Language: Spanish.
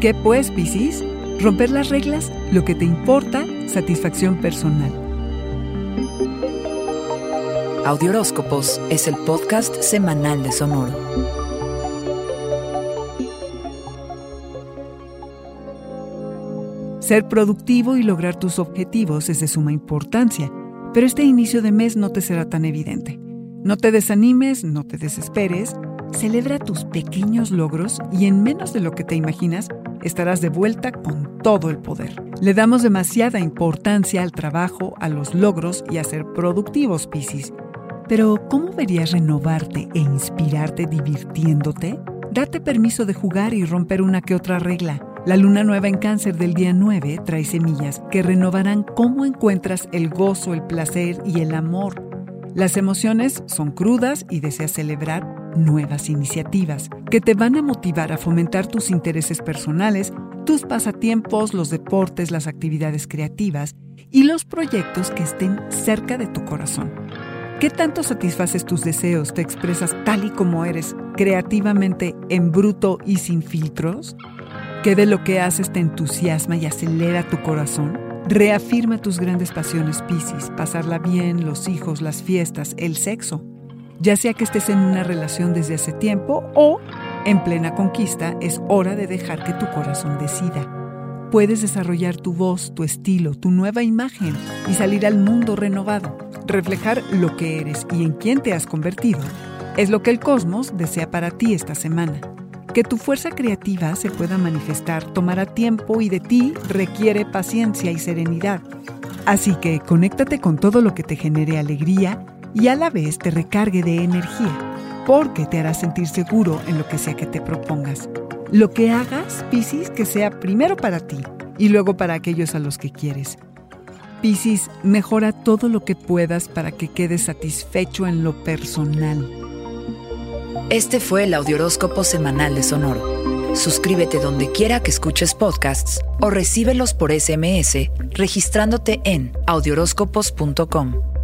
¿Qué pues, Piscis? Romper las reglas, lo que te importa, satisfacción personal. Audioróscopos es el podcast semanal de Sonoro. Ser productivo y lograr tus objetivos es de suma importancia, pero este inicio de mes no te será tan evidente. No te desanimes, no te desesperes, celebra tus pequeños logros y en menos de lo que te imaginas, estarás de vuelta con todo el poder. Le damos demasiada importancia al trabajo, a los logros y a ser productivos, Piscis. Pero, ¿cómo verías renovarte e inspirarte divirtiéndote? Date permiso de jugar y romper una que otra regla. La luna nueva en cáncer del día 9 trae semillas que renovarán cómo encuentras el gozo, el placer y el amor. Las emociones son crudas y deseas celebrar nuevas iniciativas que te van a motivar a fomentar tus intereses personales, tus pasatiempos, los deportes, las actividades creativas y los proyectos que estén cerca de tu corazón. ¿Qué tanto satisfaces tus deseos? ¿Te expresas tal y como eres, creativamente, en bruto y sin filtros? ¿Qué de lo que haces te entusiasma y acelera tu corazón? Reafirma tus grandes pasiones, Piscis, pasarla bien, los hijos, las fiestas, el sexo ya sea que estés en una relación desde hace tiempo o en plena conquista, es hora de dejar que tu corazón decida. Puedes desarrollar tu voz, tu estilo, tu nueva imagen y salir al mundo renovado. Reflejar lo que eres y en quién te has convertido es lo que el cosmos desea para ti esta semana. Que tu fuerza creativa se pueda manifestar tomará tiempo y de ti requiere paciencia y serenidad. Así que conéctate con todo lo que te genere alegría y a la vez te recargue de energía, porque te hará sentir seguro en lo que sea que te propongas. Lo que hagas, Piscis, que sea primero para ti y luego para aquellos a los que quieres. Piscis, mejora todo lo que puedas para que quedes satisfecho en lo personal. Este fue el Audioróscopo Semanal de Sonoro. Suscríbete donde quiera que escuches podcasts o recíbelos por SMS registrándote en audioróscopos.com.